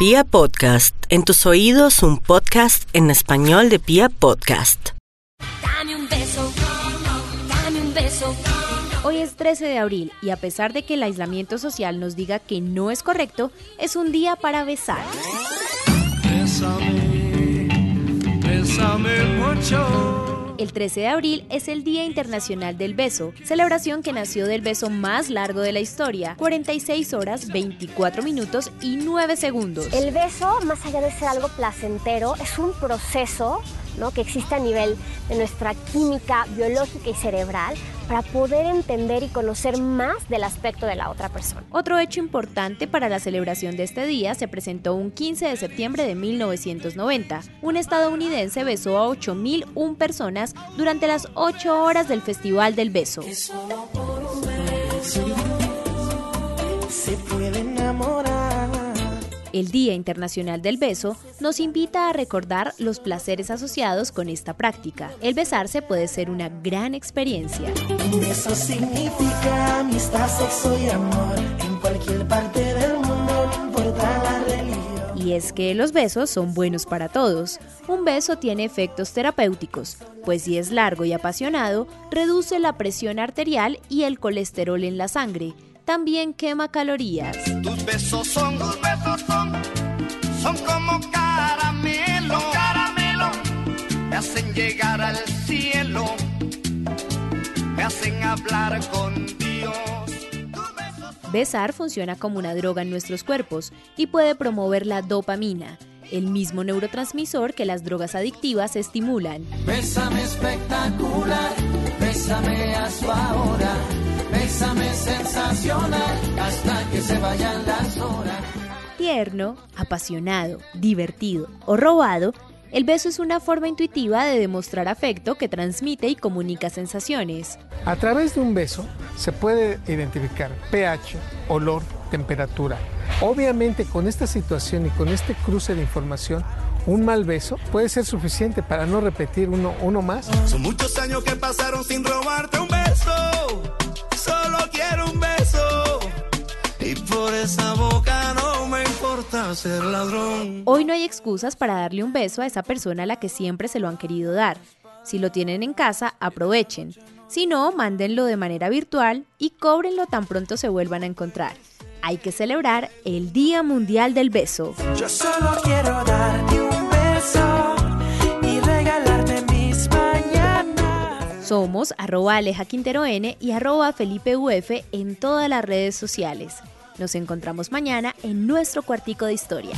Pia Podcast, en tus oídos un podcast en español de Pia Podcast. Dame un beso, dame un beso. Hoy es 13 de abril y a pesar de que el aislamiento social nos diga que no es correcto, es un día para besar. Bésame, bésame mucho. El 13 de abril es el Día Internacional del Beso, celebración que nació del beso más largo de la historia, 46 horas, 24 minutos y 9 segundos. El beso, más allá de ser algo placentero, es un proceso ¿no? que existe a nivel de nuestra química biológica y cerebral para poder entender y conocer más del aspecto de la otra persona. Otro hecho importante para la celebración de este día se presentó un 15 de septiembre de 1990. Un estadounidense besó a 8.001 personas durante las 8 horas del Festival del Beso. Se puede enamorar. El Día Internacional del Beso nos invita a recordar los placeres asociados con esta práctica. El besarse puede ser una gran experiencia. Un beso significa amistad, sexo y amor. En cualquier parte Es que los besos son buenos para todos. Un beso tiene efectos terapéuticos, pues si es largo y apasionado, reduce la presión arterial y el colesterol en la sangre. También quema calorías. Tus besos son, como caramelo. Me hacen llegar al cielo, me hacen hablar con Besar funciona como una droga en nuestros cuerpos y puede promover la dopamina, el mismo neurotransmisor que las drogas adictivas estimulan. Bésame espectacular, bésame a su ahora, bésame sensacional, hasta que se vayan las horas. Tierno, apasionado, divertido o robado, el beso es una forma intuitiva de demostrar afecto que transmite y comunica sensaciones. A través de un beso se puede identificar pH, olor, temperatura. Obviamente con esta situación y con este cruce de información, un mal beso puede ser suficiente para no repetir uno, uno más. Son muchos años que pasaron sin robarte un beso. Ser ladrón. Hoy no hay excusas para darle un beso a esa persona a la que siempre se lo han querido dar. Si lo tienen en casa, aprovechen. Si no, mándenlo de manera virtual y cóbrenlo tan pronto se vuelvan a encontrar. Hay que celebrar el Día Mundial del Beso. Yo solo quiero darte un beso y regalarte mis mañanas. Somos arroba Aleja Quintero N y arroba Felipe UF en todas las redes sociales. Nos encontramos mañana en nuestro cuartico de historia.